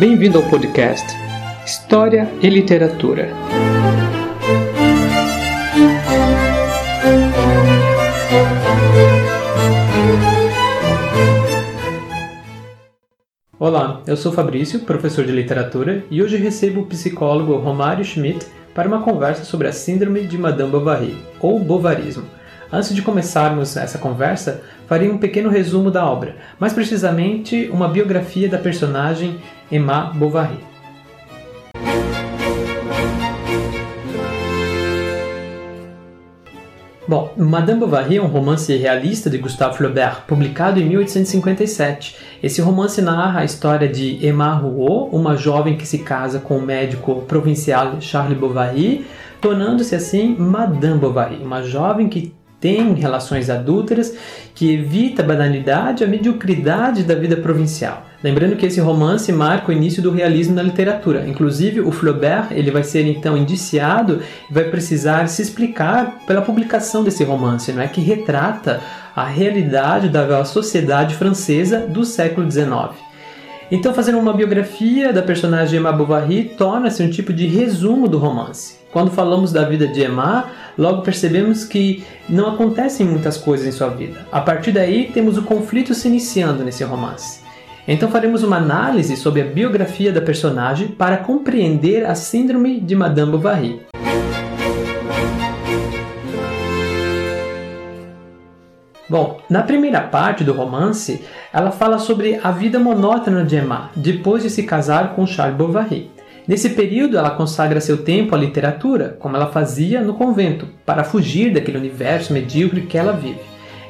Bem-vindo ao podcast História e Literatura. Olá, eu sou Fabrício, professor de literatura, e hoje recebo o psicólogo Romário Schmidt para uma conversa sobre a Síndrome de Madame Bovary, ou Bovarismo. Antes de começarmos essa conversa, farei um pequeno resumo da obra, mais precisamente uma biografia da personagem Emma Bovary. Bom, Madame Bovary é um romance realista de Gustave Flaubert, publicado em 1857. Esse romance narra a história de Emma Rouault, uma jovem que se casa com o médico provincial Charles Bovary, tornando-se assim Madame Bovary, uma jovem que tem relações adúlteras, que evita a banalidade a mediocridade da vida provincial. Lembrando que esse romance marca o início do realismo na literatura. Inclusive, o Flaubert ele vai ser então indiciado e vai precisar se explicar pela publicação desse romance, não é que retrata a realidade da sociedade francesa do século XIX. Então, fazendo uma biografia da personagem Emma Bovary torna-se um tipo de resumo do romance. Quando falamos da vida de Emma, logo percebemos que não acontecem muitas coisas em sua vida. A partir daí, temos o conflito se iniciando nesse romance. Então faremos uma análise sobre a biografia da personagem para compreender a síndrome de Madame Bovary. Bom, na primeira parte do romance, ela fala sobre a vida monótona de Emma depois de se casar com Charles Bovary. Nesse período, ela consagra seu tempo à literatura, como ela fazia no convento, para fugir daquele universo medíocre que ela vive.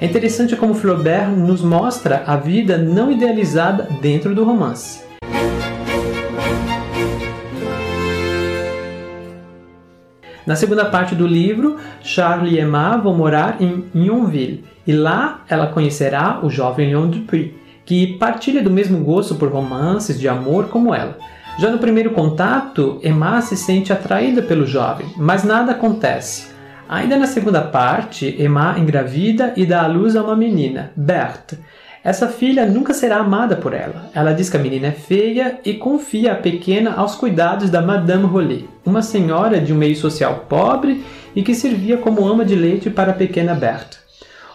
É interessante como Flaubert nos mostra a vida não idealizada dentro do romance. Na segunda parte do livro, Charles e Emma vão morar em Yonville e lá ela conhecerá o jovem Leon Dupuy, que partilha do mesmo gosto por romances de amor como ela. Já no primeiro contato, Emma se sente atraída pelo jovem, mas nada acontece. Ainda na segunda parte, Emma engravida e dá à luz a uma menina, Berthe. Essa filha nunca será amada por ela. Ela diz que a menina é feia e confia a pequena aos cuidados da Madame Rollet, uma senhora de um meio social pobre e que servia como ama de leite para a pequena Berthe.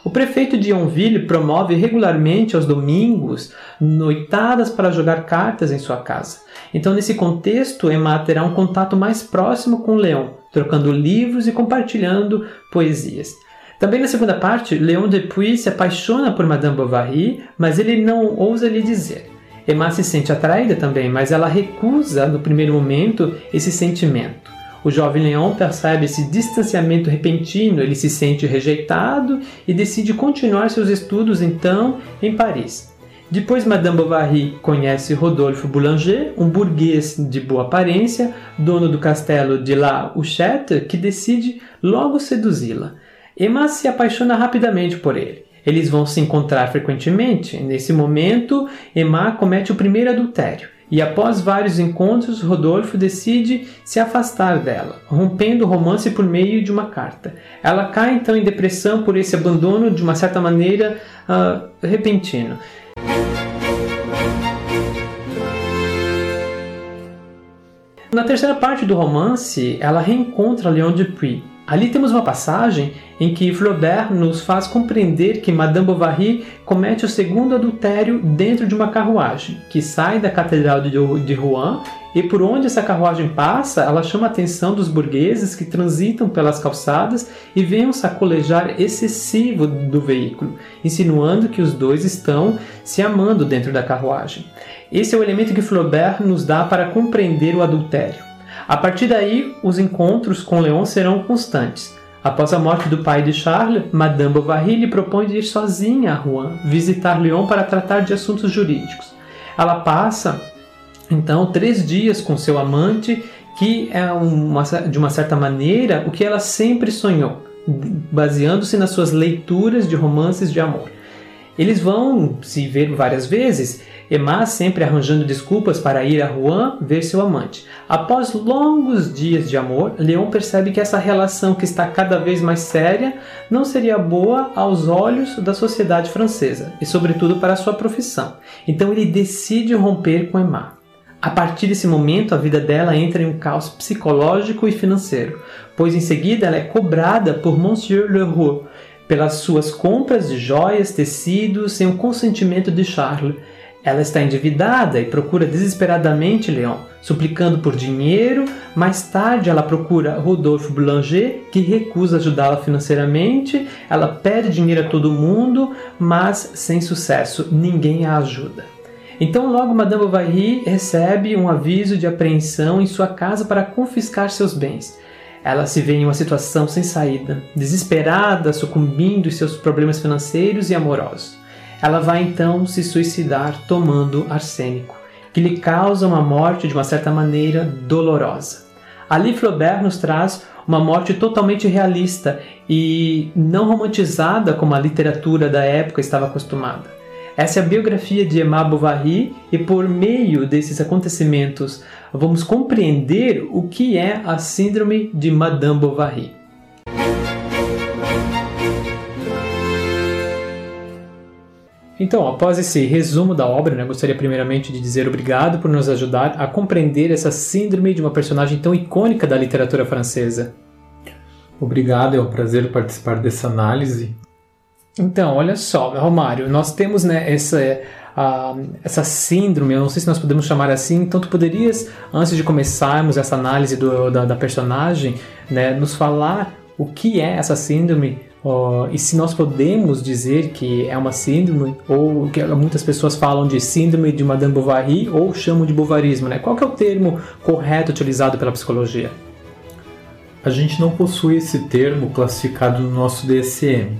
O prefeito de Yonville promove regularmente aos domingos noitadas para jogar cartas em sua casa. Então, nesse contexto, Emma terá um contato mais próximo com Leon, trocando livros e compartilhando poesias. Também na segunda parte, Leon Depuy se apaixona por Madame Bovary, mas ele não ousa lhe dizer. Emma se sente atraída também, mas ela recusa no primeiro momento esse sentimento. O jovem Leon percebe esse distanciamento repentino, ele se sente rejeitado e decide continuar seus estudos então em Paris. Depois, Madame Bovary conhece Rodolphe Boulanger, um burguês de boa aparência, dono do castelo de La Huchette, que decide logo seduzi-la. Emma se apaixona rapidamente por ele. Eles vão se encontrar frequentemente. Nesse momento, Emma comete o primeiro adultério. E após vários encontros, Rodolfo decide se afastar dela, rompendo o romance por meio de uma carta. Ela cai então em depressão por esse abandono de uma certa maneira uh, repentino. Na terceira parte do romance, ela reencontra Leon Dupuy, Ali temos uma passagem em que Flaubert nos faz compreender que Madame Bovary comete o segundo adultério dentro de uma carruagem, que sai da Catedral de Rouen e por onde essa carruagem passa, ela chama a atenção dos burgueses que transitam pelas calçadas e veem um sacolejar excessivo do veículo, insinuando que os dois estão se amando dentro da carruagem. Esse é o elemento que Flaubert nos dá para compreender o adultério. A partir daí, os encontros com Leon serão constantes. Após a morte do pai de Charles, Madame Bovary lhe propõe de ir sozinha a Rouen visitar Leon para tratar de assuntos jurídicos. Ela passa, então, três dias com seu amante, que é uma, de uma certa maneira o que ela sempre sonhou, baseando-se nas suas leituras de romances de amor. Eles vão se ver várias vezes Emma sempre arranjando desculpas para ir a Rouen ver seu amante. Após longos dias de amor, Leon percebe que essa relação que está cada vez mais séria não seria boa aos olhos da sociedade francesa e, sobretudo, para sua profissão. Então ele decide romper com Emma. A partir desse momento, a vida dela entra em um caos psicológico e financeiro, pois em seguida ela é cobrada por Monsieur Leroux pelas suas compras de joias, tecidos, sem o consentimento de Charles. Ela está endividada e procura desesperadamente Leon, suplicando por dinheiro. Mais tarde, ela procura Rodolphe Boulanger, que recusa ajudá-la financeiramente. Ela pede dinheiro a todo mundo, mas sem sucesso, ninguém a ajuda. Então, logo Madame Bovary recebe um aviso de apreensão em sua casa para confiscar seus bens. Ela se vê em uma situação sem saída, desesperada, sucumbindo em seus problemas financeiros e amorosos. Ela vai então se suicidar tomando arsênico, que lhe causa uma morte de uma certa maneira dolorosa. Ali Flaubert nos traz uma morte totalmente realista e não romantizada como a literatura da época estava acostumada. Essa é a biografia de Emma Bovary e por meio desses acontecimentos vamos compreender o que é a síndrome de Madame Bovary. Então, após esse resumo da obra, né, gostaria primeiramente de dizer obrigado por nos ajudar a compreender essa síndrome de uma personagem tão icônica da literatura francesa. Obrigado, é um prazer participar dessa análise então, olha só, Romário, nós temos né, essa, essa síndrome, eu não sei se nós podemos chamar assim, então tu poderias, antes de começarmos essa análise do, da, da, personagem, né, nos falar o que é essa síndrome uh, e se nós podemos dizer que é uma síndrome ou que muitas pessoas falam de síndrome de Madame Bovary ou chamam de bovarismo, né? Qual é o termo correto utilizado pela psicologia? A gente não possui esse termo classificado no nosso DSM.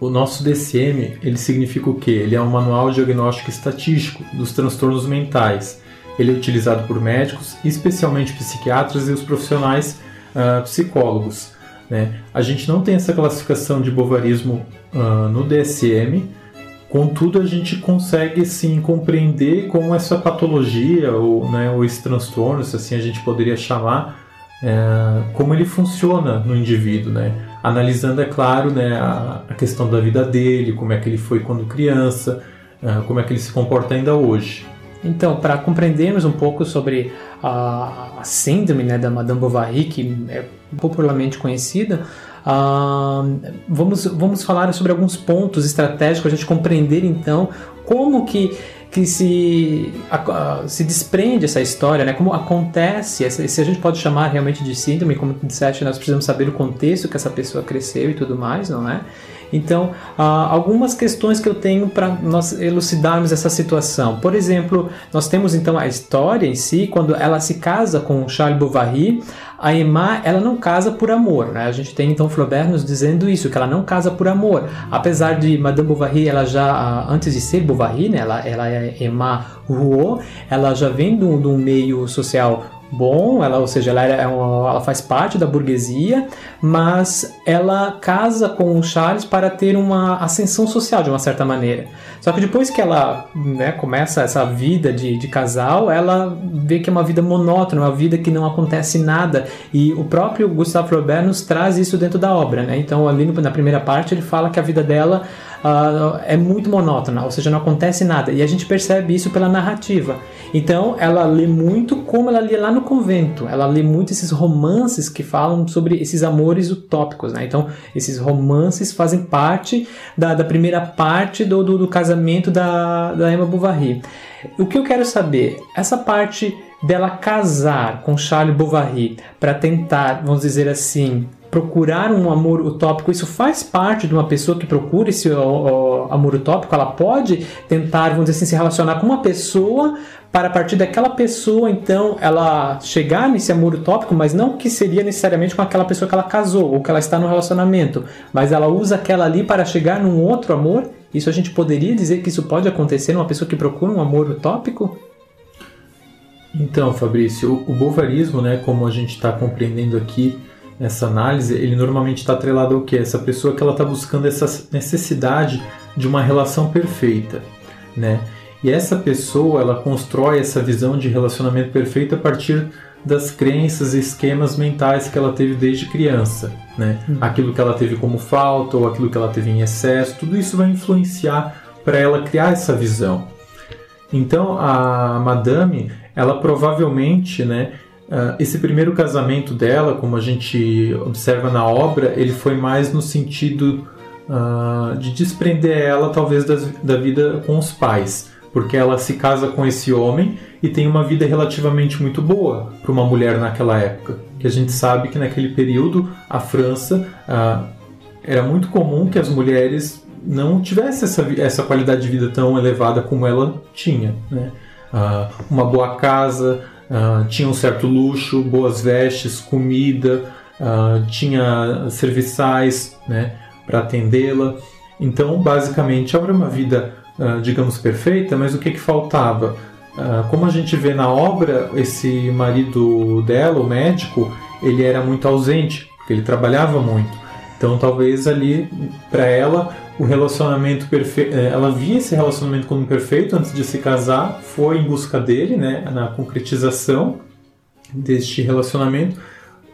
O nosso DCM, ele significa o quê? Ele é um manual diagnóstico estatístico dos transtornos mentais. Ele é utilizado por médicos, especialmente psiquiatras e os profissionais uh, psicólogos. Né? A gente não tem essa classificação de bovarismo uh, no DSM, contudo a gente consegue sim compreender como essa patologia ou, né, ou esse transtorno, se assim a gente poderia chamar, é, como ele funciona no indivíduo, né? Analisando, é claro, né, a, a, questão da vida dele, como é que ele foi quando criança, é, como é que ele se comporta ainda hoje. Então, para compreendermos um pouco sobre a, a síndrome né, da Madame Bovary, que é popularmente conhecida, Uh, vamos, vamos falar sobre alguns pontos estratégicos, a gente compreender então como que que se, se desprende essa história, né? Como acontece, se a gente pode chamar realmente de síndrome, como tu disseste, nós precisamos saber o contexto que essa pessoa cresceu e tudo mais, não é? Então, algumas questões que eu tenho para nós elucidarmos essa situação. Por exemplo, nós temos então a história em si, quando ela se casa com Charles Bovary, a Emma ela não casa por amor, né? A gente tem então Flaubert nos dizendo isso, que ela não casa por amor. Apesar de Madame Bovary, ela já ah, antes de ser Bovary, né? Ela, ela é Emma Rouault, ela já vem de um meio social bom, ela, ou seja, ela, é ela faz parte da burguesia, mas ela casa com o Charles para ter uma ascensão social de uma certa maneira. Só que depois que ela né, começa essa vida de, de casal, ela vê que é uma vida monótona, uma vida que não acontece nada. E o próprio Gustave Flaubert nos traz isso dentro da obra. Né? Então, ali na primeira parte, ele fala que a vida dela uh, é muito monótona, ou seja, não acontece nada. E a gente percebe isso pela narrativa. Então, ela lê muito como ela lia lá no convento. Ela lê muito esses romances que falam sobre esses amores utópicos. Né? Então, esses romances fazem parte da, da primeira parte do, do, do casamento da, da Emma Bovary. O que eu quero saber, essa parte dela casar com Charles Bovary para tentar, vamos dizer assim, procurar um amor utópico, isso faz parte de uma pessoa que procura esse amor utópico? Ela pode tentar, vamos dizer assim, se relacionar com uma pessoa para a partir daquela pessoa, então, ela chegar nesse amor utópico, mas não que seria necessariamente com aquela pessoa que ela casou ou que ela está no relacionamento, mas ela usa aquela ali para chegar num outro amor? Isso a gente poderia dizer que isso pode acontecer numa pessoa que procura um amor utópico? Então, Fabrício, o, o bovarismo, né, como a gente está compreendendo aqui, nessa análise, ele normalmente está atrelado ao que? Essa pessoa que ela está buscando essa necessidade de uma relação perfeita, né? E essa pessoa, ela constrói essa visão de relacionamento perfeito a partir das crenças e esquemas mentais que ela teve desde criança, né? Uhum. Aquilo que ela teve como falta ou aquilo que ela teve em excesso, tudo isso vai influenciar para ela criar essa visão. Então, a madame, ela provavelmente, né, esse primeiro casamento dela, como a gente observa na obra, ele foi mais no sentido uh, de desprender ela, talvez, das, da vida com os pais, porque ela se casa com esse homem e tem uma vida relativamente muito boa para uma mulher naquela época. Que a gente sabe que naquele período a França uh, era muito comum que as mulheres não tivessem essa, essa qualidade de vida tão elevada como ela tinha. Né? Uh, uma boa casa, uh, tinha um certo luxo, boas vestes, comida, uh, tinha serviçais né, para atendê-la. Então, basicamente, era uma vida, digamos, perfeita, mas o que, que faltava? como a gente vê na obra, esse marido dela, o médico, ele era muito ausente, porque ele trabalhava muito. Então, talvez ali, para ela, o relacionamento perfeito. É, ela via esse relacionamento como perfeito antes de se casar, foi em busca dele, né, na concretização deste relacionamento.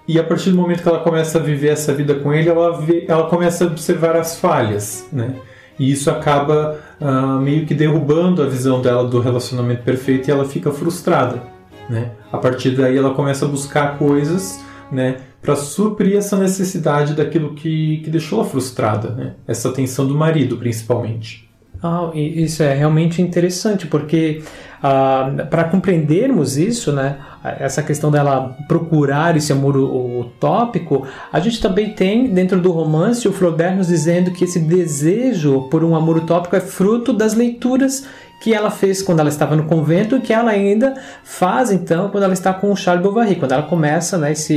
E a partir do momento que ela começa a viver essa vida com ele, ela, vê, ela começa a observar as falhas, né? E isso acaba uh, meio que derrubando a visão dela do relacionamento perfeito e ela fica frustrada, né? A partir daí ela começa a buscar coisas, né? Para suprir essa necessidade daquilo que, que deixou ela frustrada, né? essa tensão do marido, principalmente. Ah, isso é realmente interessante, porque ah, para compreendermos isso, né, essa questão dela procurar esse amor utópico, a gente também tem dentro do romance o Flaubert nos dizendo que esse desejo por um amor utópico é fruto das leituras que ela fez quando ela estava no convento e que ela ainda faz então quando ela está com o Charles Bovary, quando ela começa né, esse,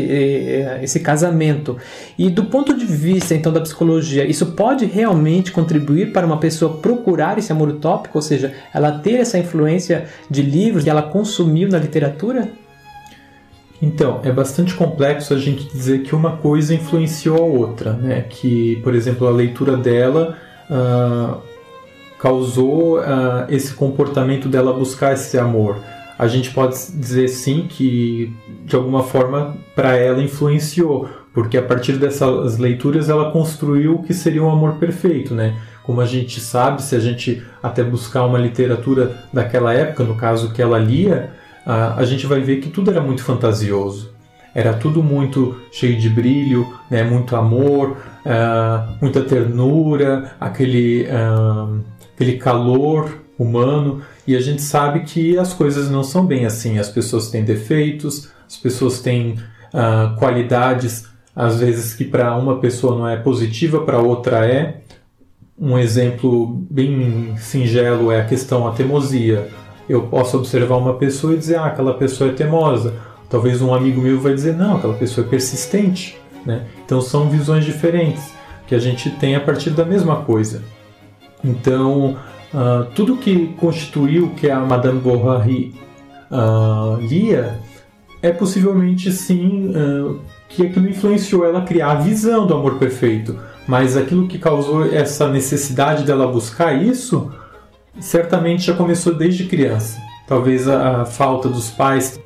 esse casamento. E do ponto de vista então da psicologia, isso pode realmente contribuir para uma pessoa procurar esse amor utópico, ou seja, ela ter essa influência de livros que ela consumiu na literatura? Então, é bastante complexo a gente dizer que uma coisa influenciou a outra, né? Que, por exemplo, a leitura dela uh, causou uh, esse comportamento dela buscar esse amor. A gente pode dizer sim que de alguma forma para ela influenciou, porque a partir dessas leituras ela construiu o que seria um amor perfeito, né? Como a gente sabe, se a gente até buscar uma literatura daquela época, no caso que ela lia, uh, a gente vai ver que tudo era muito fantasioso. Era tudo muito cheio de brilho, né? muito amor, uh, muita ternura, aquele uh, aquele calor humano, e a gente sabe que as coisas não são bem assim. As pessoas têm defeitos, as pessoas têm uh, qualidades, às vezes que para uma pessoa não é positiva, para outra é. Um exemplo bem singelo é a questão da teimosia. Eu posso observar uma pessoa e dizer, ah, aquela pessoa é teimosa. Talvez um amigo meu vai dizer, não, aquela pessoa é persistente. Né? Então são visões diferentes que a gente tem a partir da mesma coisa. Então, uh, tudo que constituiu que a Madame Bovary uh, lia é possivelmente sim uh, que aquilo influenciou ela a criar a visão do amor perfeito. Mas aquilo que causou essa necessidade dela buscar isso, certamente já começou desde criança. Talvez a, a falta dos pais,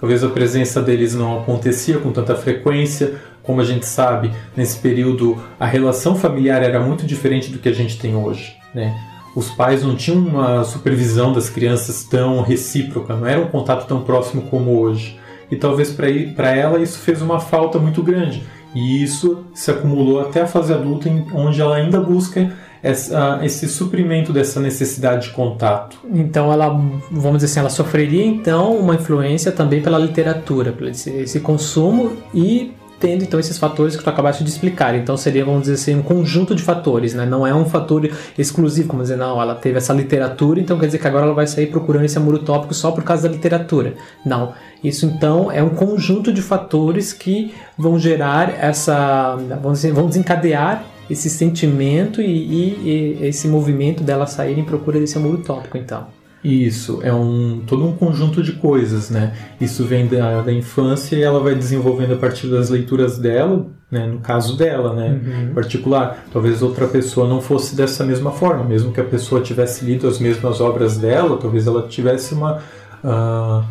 talvez a presença deles não acontecia com tanta frequência, como a gente sabe, nesse período a relação familiar era muito diferente do que a gente tem hoje. Né? Os pais não tinham uma supervisão das crianças tão recíproca, não era um contato tão próximo como hoje. E talvez para ela isso fez uma falta muito grande. E isso se acumulou até a fase adulta, onde ela ainda busca essa, esse suprimento dessa necessidade de contato. Então ela, vamos dizer assim, ela sofreria então uma influência também pela literatura, pelo esse, esse consumo e tendo então esses fatores que tu acabaste de explicar. Então seria, vamos dizer assim, um conjunto de fatores, né? Não é um fator exclusivo, como dizer, não, ela teve essa literatura, então quer dizer que agora ela vai sair procurando esse amor utópico só por causa da literatura. Não. Isso então é um conjunto de fatores que vão gerar essa, vamos dizer, vão desencadear esse sentimento e, e, e esse movimento dela sair em procura desse amor utópico, então. Isso, é um todo um conjunto de coisas, né? Isso vem da, da infância e ela vai desenvolvendo a partir das leituras dela, né? No caso dela, né? Uhum. Em particular, talvez outra pessoa não fosse dessa mesma forma, mesmo que a pessoa tivesse lido as mesmas obras dela, talvez ela tivesse uma, uh,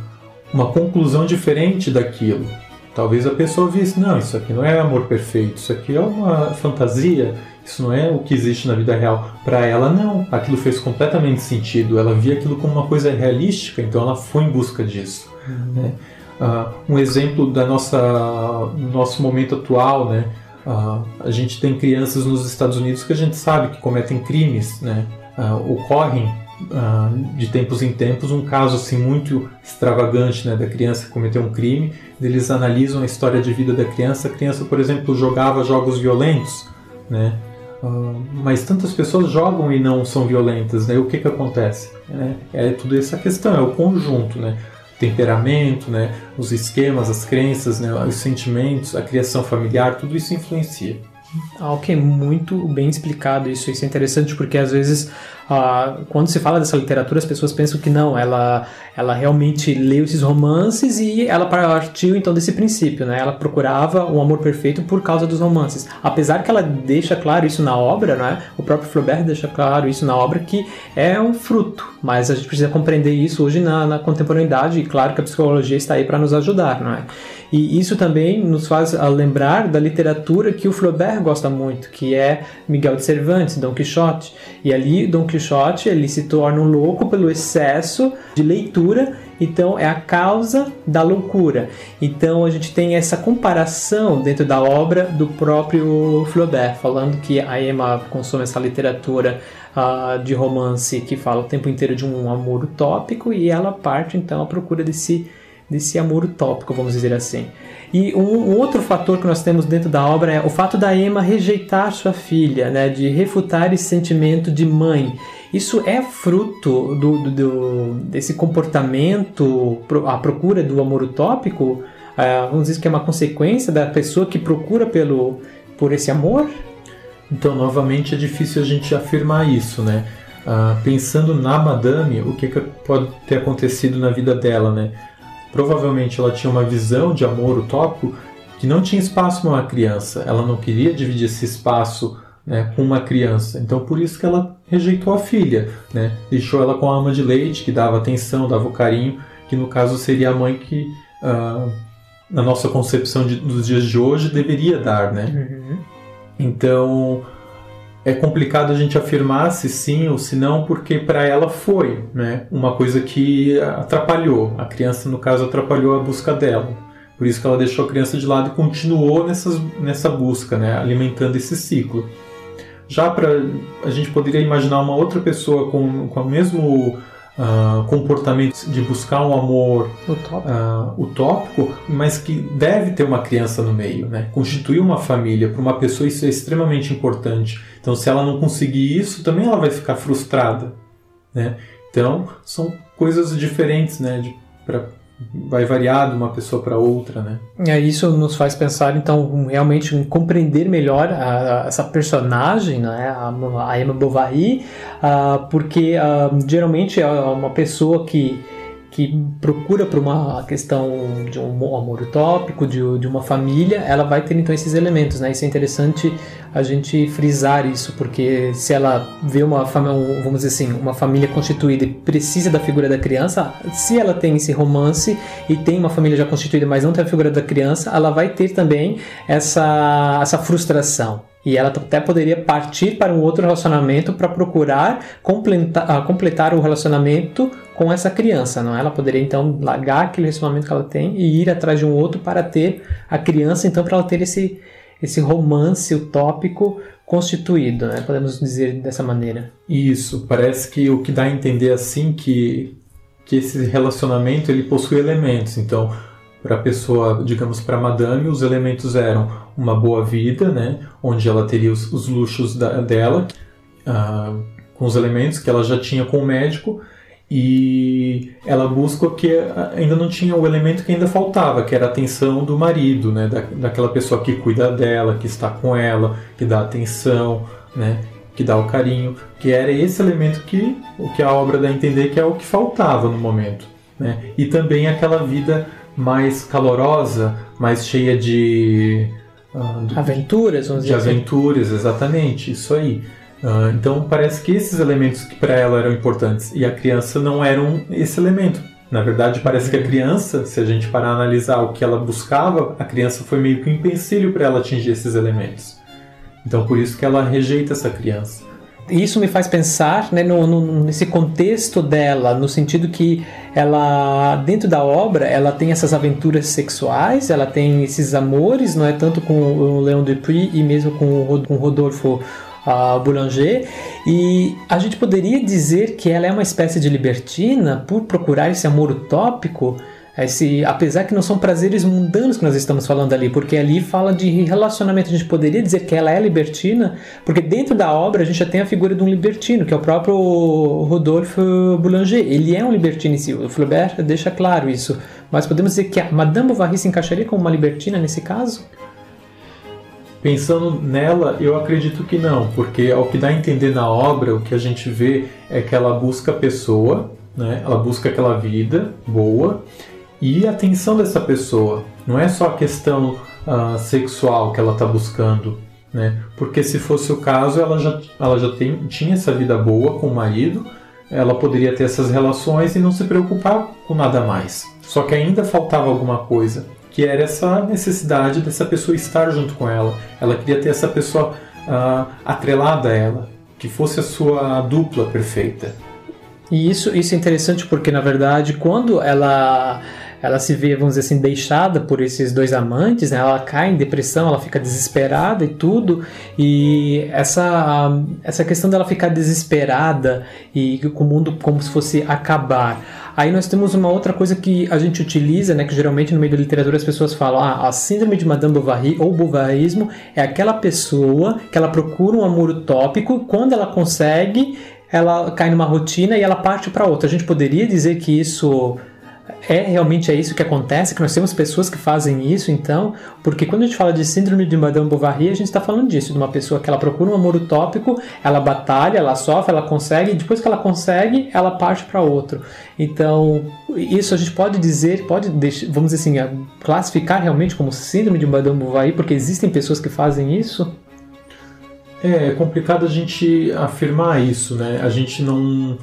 uma conclusão diferente daquilo. Talvez a pessoa visse, não, isso aqui não é amor perfeito, isso aqui é uma fantasia, isso não é o que existe na vida real. Para ela, não. Aquilo fez completamente sentido. Ela via aquilo como uma coisa realística, então ela foi em busca disso. Uhum. Né? Uh, um exemplo da nossa nosso momento atual, né? Uh, a gente tem crianças nos Estados Unidos que a gente sabe que cometem crimes, né? Uh, ocorrem de tempos em tempos um caso assim muito extravagante, né? Da criança que cometeu um crime, eles analisam a história de vida da criança. A criança, por exemplo, jogava jogos violentos, né? Mas tantas pessoas jogam e não são violentas, né? O que que acontece? É, é tudo essa questão, é o conjunto, né? temperamento, né, os esquemas, as crenças, né, os sentimentos, a criação familiar, tudo isso influencia. Ah, ok, muito bem explicado isso. Isso é interessante porque às vezes ah, quando se fala dessa literatura, as pessoas pensam que não, ela, ela realmente leu esses romances e ela partiu então desse princípio, né? Ela procurava o amor perfeito por causa dos romances. Apesar que ela deixa claro isso na obra, né? O próprio Flaubert deixa claro isso na obra que é um fruto, mas a gente precisa compreender isso hoje na, na contemporaneidade e claro que a psicologia está aí para nos ajudar, não é? E isso também nos faz lembrar da literatura que o Flaubert gosta muito, que é Miguel de Cervantes, Dom Quixote. E ali Dom Quixote ele se torna um louco pelo excesso de leitura, então é a causa da loucura. Então a gente tem essa comparação dentro da obra do próprio Flaubert, falando que a Emma consome essa literatura uh, de romance que fala o tempo inteiro de um amor utópico e ela parte então à procura desse desse amor utópico, vamos dizer assim. E um, outro fator que nós temos dentro da obra é o fato da Emma rejeitar sua filha, né, de refutar esse sentimento de mãe. Isso é fruto do, do, desse comportamento, a procura do amor utópico? Uh, vamos dizer que é uma consequência da pessoa que procura pelo, por esse amor? Então, novamente, é difícil a gente afirmar isso, né? Uh, pensando na Madame, o que, que pode ter acontecido na vida dela, né? Provavelmente ela tinha uma visão de amor utópico que não tinha espaço para uma criança. Ela não queria dividir esse espaço né, com uma criança. Então por isso que ela rejeitou a filha, né? Deixou ela com a ama de leite que dava atenção, dava o carinho, que no caso seria a mãe que uh, na nossa concepção de, dos dias de hoje deveria dar, né? Uhum. Então é complicado a gente afirmar se sim ou se não, porque para ela foi né, uma coisa que atrapalhou. A criança, no caso, atrapalhou a busca dela. Por isso que ela deixou a criança de lado e continuou nessas, nessa busca, né, alimentando esse ciclo. Já para a gente poderia imaginar uma outra pessoa com, com o mesmo uh, comportamento de buscar um amor utópico. Uh, utópico, mas que deve ter uma criança no meio, né? Constituir uma família para uma pessoa isso é extremamente importante. Então, se ela não conseguir isso, também ela vai ficar frustrada, né? Então, são coisas diferentes, né? De, pra, vai variar de uma pessoa para outra, né? É, isso nos faz pensar, então, realmente em compreender melhor a, a, essa personagem, né? a, a Emma Bovary, uh, porque uh, geralmente é uma pessoa que que procura por uma questão de um amor utópico, de, de uma família, ela vai ter então esses elementos, né? Isso é interessante a gente frisar isso, porque se ela vê uma vamos dizer assim, uma família constituída e precisa da figura da criança, se ela tem esse romance e tem uma família já constituída, mas não tem a figura da criança, ela vai ter também essa, essa frustração. E ela até poderia partir para um outro relacionamento para procurar completar, ah, completar o relacionamento com essa criança, não? É? Ela poderia então largar aquele relacionamento que ela tem e ir atrás de um outro para ter a criança, então para ela ter esse esse romance utópico constituído, né? Podemos dizer dessa maneira. Isso, parece que o que dá a entender assim que que esse relacionamento ele possui elementos. Então, para a pessoa, digamos, para a madame, os elementos eram uma boa vida, né, onde ela teria os, os luxos da, dela, uh, com os elementos que ela já tinha com o médico, e ela busca o que ainda não tinha o elemento que ainda faltava, que era a atenção do marido, né, da, daquela pessoa que cuida dela, que está com ela, que dá atenção, né, que dá o carinho, que era esse elemento que o que a obra dá a entender que é o que faltava no momento, né, e também aquela vida mais calorosa, mais cheia de uh, aventuras, vamos de dizer assim. aventuras, exatamente, isso aí. Uh, então parece que esses elementos que para ela eram importantes e a criança não eram esse elemento. Na verdade, parece que a uhum. criança, se a gente parar a analisar o que ela buscava, a criança foi meio que um empecilho para ela atingir esses elementos. Então por isso que ela rejeita essa criança. Isso me faz pensar né, no, no, nesse contexto dela, no sentido que ela, dentro da obra, ela tem essas aventuras sexuais, ela tem esses amores, não é tanto com o Leon Dupuy e mesmo com o Rodolfo uh, Boulanger, e a gente poderia dizer que ela é uma espécie de libertina por procurar esse amor utópico esse, apesar que não são prazeres mundanos que nós estamos falando ali, porque ali fala de relacionamento. A gente poderia dizer que ela é libertina, porque dentro da obra a gente já tem a figura de um libertino, que é o próprio Rodolphe Boulanger. Ele é um libertino em si. O Flaubert deixa claro isso. Mas podemos dizer que a Madame Bovary se encaixaria como uma libertina nesse caso? Pensando nela, eu acredito que não, porque ao que dá a entender na obra, o que a gente vê é que ela busca a pessoa, né? ela busca aquela vida boa e a atenção dessa pessoa. Não é só a questão uh, sexual que ela está buscando, né? Porque se fosse o caso, ela já, ela já tem, tinha essa vida boa com o marido, ela poderia ter essas relações e não se preocupar com nada mais. Só que ainda faltava alguma coisa, que era essa necessidade dessa pessoa estar junto com ela. Ela queria ter essa pessoa uh, atrelada a ela, que fosse a sua dupla perfeita. E isso, isso é interessante porque, na verdade, quando ela ela se vê, vamos dizer assim, deixada por esses dois amantes, né? ela cai em depressão, ela fica desesperada e tudo, e essa, essa questão dela ficar desesperada e com o mundo como se fosse acabar. Aí nós temos uma outra coisa que a gente utiliza, né, que geralmente no meio da literatura as pessoas falam, ah, a síndrome de Madame Bovary ou bovarismo é aquela pessoa que ela procura um amor utópico, quando ela consegue, ela cai numa rotina e ela parte para outra. A gente poderia dizer que isso é realmente é isso que acontece, que nós temos pessoas que fazem isso, então, porque quando a gente fala de síndrome de Madame Bovary, a gente está falando disso, de uma pessoa que ela procura um amor utópico, ela batalha, ela sofre, ela consegue, e depois que ela consegue, ela parte para outro. Então, isso a gente pode dizer, pode deixar, vamos dizer assim, classificar realmente como síndrome de Madame Bovary, porque existem pessoas que fazem isso? É, é complicado a gente afirmar isso, né? A gente não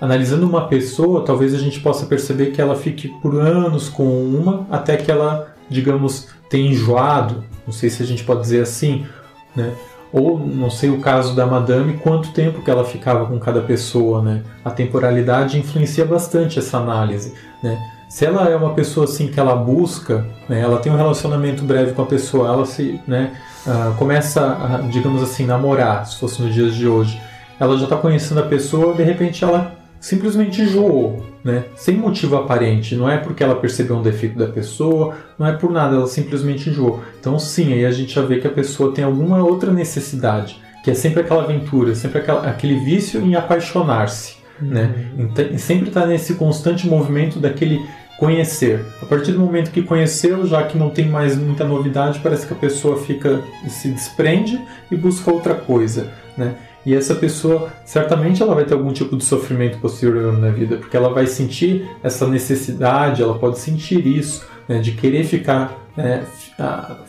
analisando uma pessoa, talvez a gente possa perceber que ela fique por anos com uma, até que ela, digamos, tenha enjoado, não sei se a gente pode dizer assim, né? Ou não sei o caso da Madame, quanto tempo que ela ficava com cada pessoa, né? A temporalidade influencia bastante essa análise, né? Se ela é uma pessoa assim que ela busca, né, ela tem um relacionamento breve com a pessoa, ela se, né, uh, começa a, digamos assim, namorar, se fosse nos dias de hoje, ela já está conhecendo a pessoa, de repente ela simplesmente enjoou, né? Sem motivo aparente. Não é porque ela percebeu um defeito da pessoa, não é por nada, ela simplesmente enjoou. Então, sim, aí a gente já vê que a pessoa tem alguma outra necessidade, que é sempre aquela aventura, sempre aquela, aquele vício em apaixonar-se, uhum. né? Então, sempre está nesse constante movimento daquele conhecer. A partir do momento que conheceu, já que não tem mais muita novidade, parece que a pessoa fica se desprende e busca outra coisa, né? E essa pessoa, certamente ela vai ter algum tipo de sofrimento posterior na vida, porque ela vai sentir essa necessidade, ela pode sentir isso, né, de querer ficar né,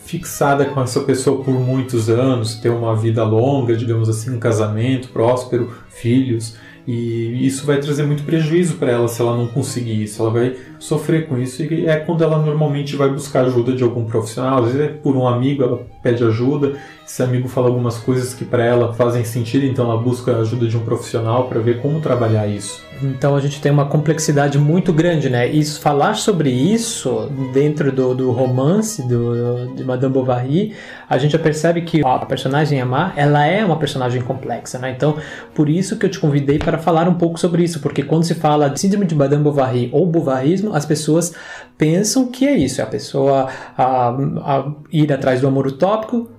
fixada com essa pessoa por muitos anos, ter uma vida longa, digamos assim, um casamento próspero, filhos. E isso vai trazer muito prejuízo para ela se ela não conseguir isso. Ela vai sofrer com isso e é quando ela normalmente vai buscar ajuda de algum profissional. Às vezes é por um amigo, ela pede ajuda. Esse amigo fala algumas coisas que para ela fazem sentido, então ela busca a ajuda de um profissional para ver como trabalhar isso. Então a gente tem uma complexidade muito grande, né? E falar sobre isso dentro do, do romance do, de Madame Bovary, a gente já percebe que a personagem Amar, ela é uma personagem complexa, né? Então, por isso que eu te convidei para falar um pouco sobre isso, porque quando se fala de síndrome de Madame Bovary ou bovarismo, as pessoas pensam que é isso, é a pessoa a, a ir atrás do amor utópico,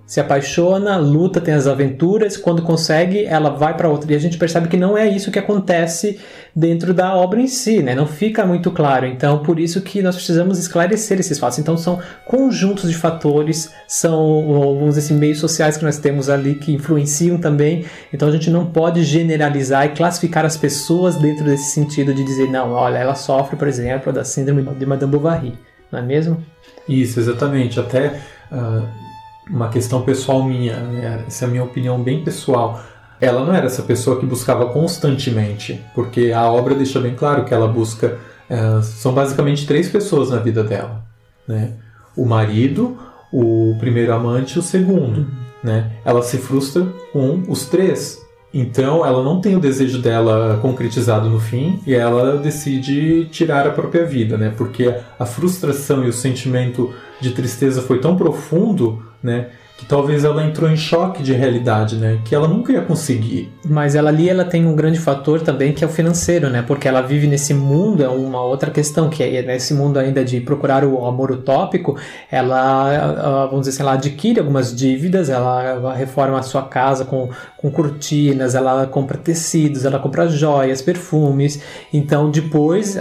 se apaixona, luta, tem as aventuras, quando consegue, ela vai para outra. E a gente percebe que não é isso que acontece dentro da obra em si, né? Não fica muito claro. Então, por isso que nós precisamos esclarecer esses fatos. Então, são conjuntos de fatores, são, dizer assim, meios sociais que nós temos ali que influenciam também. Então, a gente não pode generalizar e classificar as pessoas dentro desse sentido de dizer, não, olha, ela sofre, por exemplo, da síndrome de Madame Bovary, não é mesmo? Isso, exatamente. Até... Uh uma questão pessoal minha, né? essa é a minha opinião bem pessoal. Ela não era essa pessoa que buscava constantemente, porque a obra deixa bem claro que ela busca. É, são basicamente três pessoas na vida dela: né? o marido, o primeiro amante e o segundo. né? Ela se frustra com os três. Então ela não tem o desejo dela concretizado no fim e ela decide tirar a própria vida, né? Porque a frustração e o sentimento de tristeza foi tão profundo, né? Que talvez ela entrou em choque de realidade, né? Que ela nunca ia conseguir. Mas ela ali ela tem um grande fator também que é o financeiro, né? Porque ela vive nesse mundo, é uma outra questão, que é nesse mundo ainda de procurar o amor utópico, ela, vamos dizer assim, ela adquire algumas dívidas, ela reforma a sua casa com, com cortinas, ela compra tecidos, ela compra joias, perfumes. Então depois,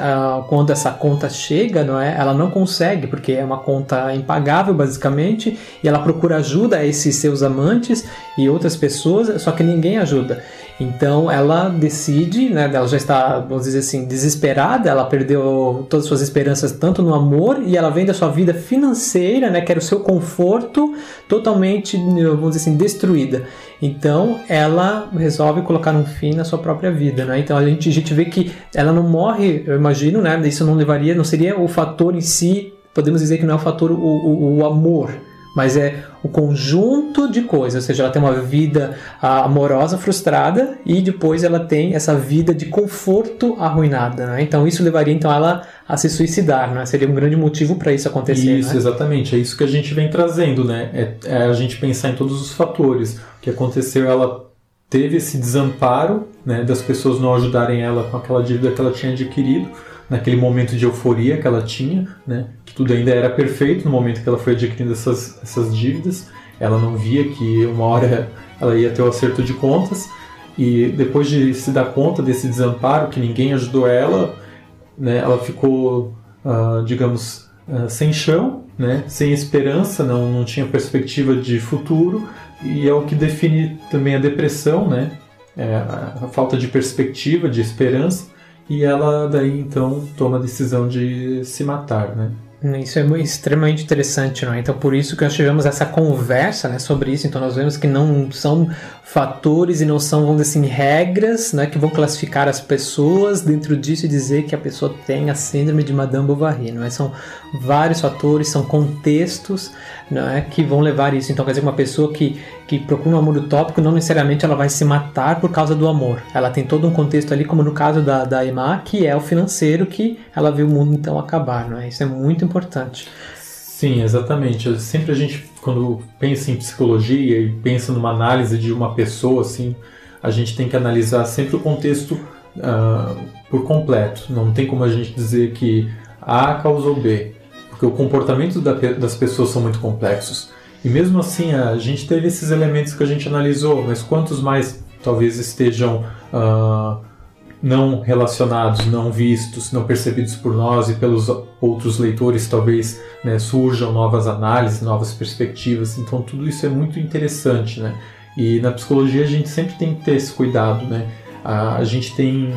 quando essa conta chega, não é? Ela não consegue, porque é uma conta impagável basicamente, e ela procura ajuda ajuda esses seus amantes e outras pessoas, só que ninguém ajuda. Então ela decide, né, ela já está, vamos dizer assim, desesperada, ela perdeu todas as suas esperanças tanto no amor e ela vende a sua vida financeira, né, que era o seu conforto, totalmente, vamos dizer assim, destruída. Então ela resolve colocar um fim na sua própria vida, né? Então a gente, a gente vê que ela não morre, eu imagino, né? Isso não levaria, não seria o fator em si, podemos dizer que não é o fator o, o, o amor, mas é o conjunto de coisas, ou seja, ela tem uma vida ah, amorosa frustrada e depois ela tem essa vida de conforto arruinada, né? Então isso levaria então ela a se suicidar, né? Seria um grande motivo para isso acontecer. Isso, né? exatamente. É isso que a gente vem trazendo, né? É, é a gente pensar em todos os fatores. O que aconteceu, ela teve esse desamparo, né? Das pessoas não ajudarem ela com aquela dívida que ela tinha adquirido naquele momento de euforia que ela tinha, né? Que tudo ainda era perfeito no momento que ela foi adquirindo essas, essas dívidas. Ela não via que uma hora ela ia ter o acerto de contas e depois de se dar conta desse desamparo que ninguém ajudou ela, né? Ela ficou, uh, digamos, uh, sem chão, né? Sem esperança, não, não tinha perspectiva de futuro e é o que define também a depressão, né? É a falta de perspectiva, de esperança e ela daí então toma a decisão de se matar, né? Isso é extremamente interessante, não é? Então, por isso que nós tivemos essa conversa né, sobre isso. Então, nós vemos que não são fatores e não são, vamos dizer assim, regras né, que vão classificar as pessoas dentro disso e dizer que a pessoa tem a síndrome de Madame Bovary. Não é? São vários fatores, são contextos não é, que vão levar isso. Então, quer dizer, uma pessoa que, que procura um amor utópico, não necessariamente ela vai se matar por causa do amor. Ela tem todo um contexto ali, como no caso da, da Emma, que é o financeiro, que ela vê o mundo então acabar. Não é? Isso é muito importante. Sim, exatamente. Sempre a gente, quando pensa em psicologia e pensa numa análise de uma pessoa, assim, a gente tem que analisar sempre o contexto uh, por completo. Não tem como a gente dizer que A causou B porque o comportamento da, das pessoas são muito complexos. E mesmo assim, a gente teve esses elementos que a gente analisou, mas quantos mais talvez estejam uh, não relacionados, não vistos, não percebidos por nós e pelos outros leitores, talvez né, surjam novas análises, novas perspectivas. Então, tudo isso é muito interessante, né? E na psicologia a gente sempre tem que ter esse cuidado, né? A, a gente tem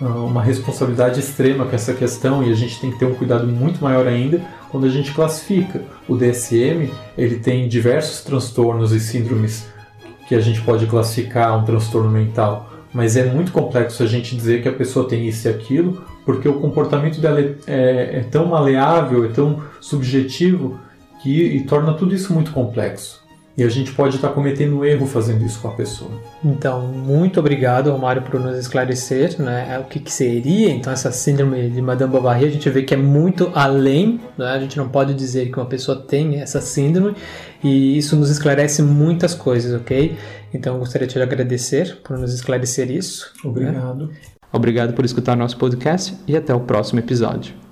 uh, uma responsabilidade extrema com essa questão e a gente tem que ter um cuidado muito maior ainda quando a gente classifica. O DSM ele tem diversos transtornos e síndromes que a gente pode classificar um transtorno mental, mas é muito complexo a gente dizer que a pessoa tem isso e aquilo, porque o comportamento dela é, é, é tão maleável, é tão subjetivo que torna tudo isso muito complexo. E a gente pode estar cometendo um erro fazendo isso com a pessoa. Então, muito obrigado, Romário, por nos esclarecer né, o que, que, seria então essa síndrome de Madame Bovary. A gente vê que é muito além, né, a gente não pode dizer que uma pessoa tem essa síndrome e isso nos esclarece muitas coisas, ok? Então, eu gostaria de te agradecer por nos esclarecer isso. Obrigado. Né? Obrigado por escutar nosso podcast e até o próximo episódio.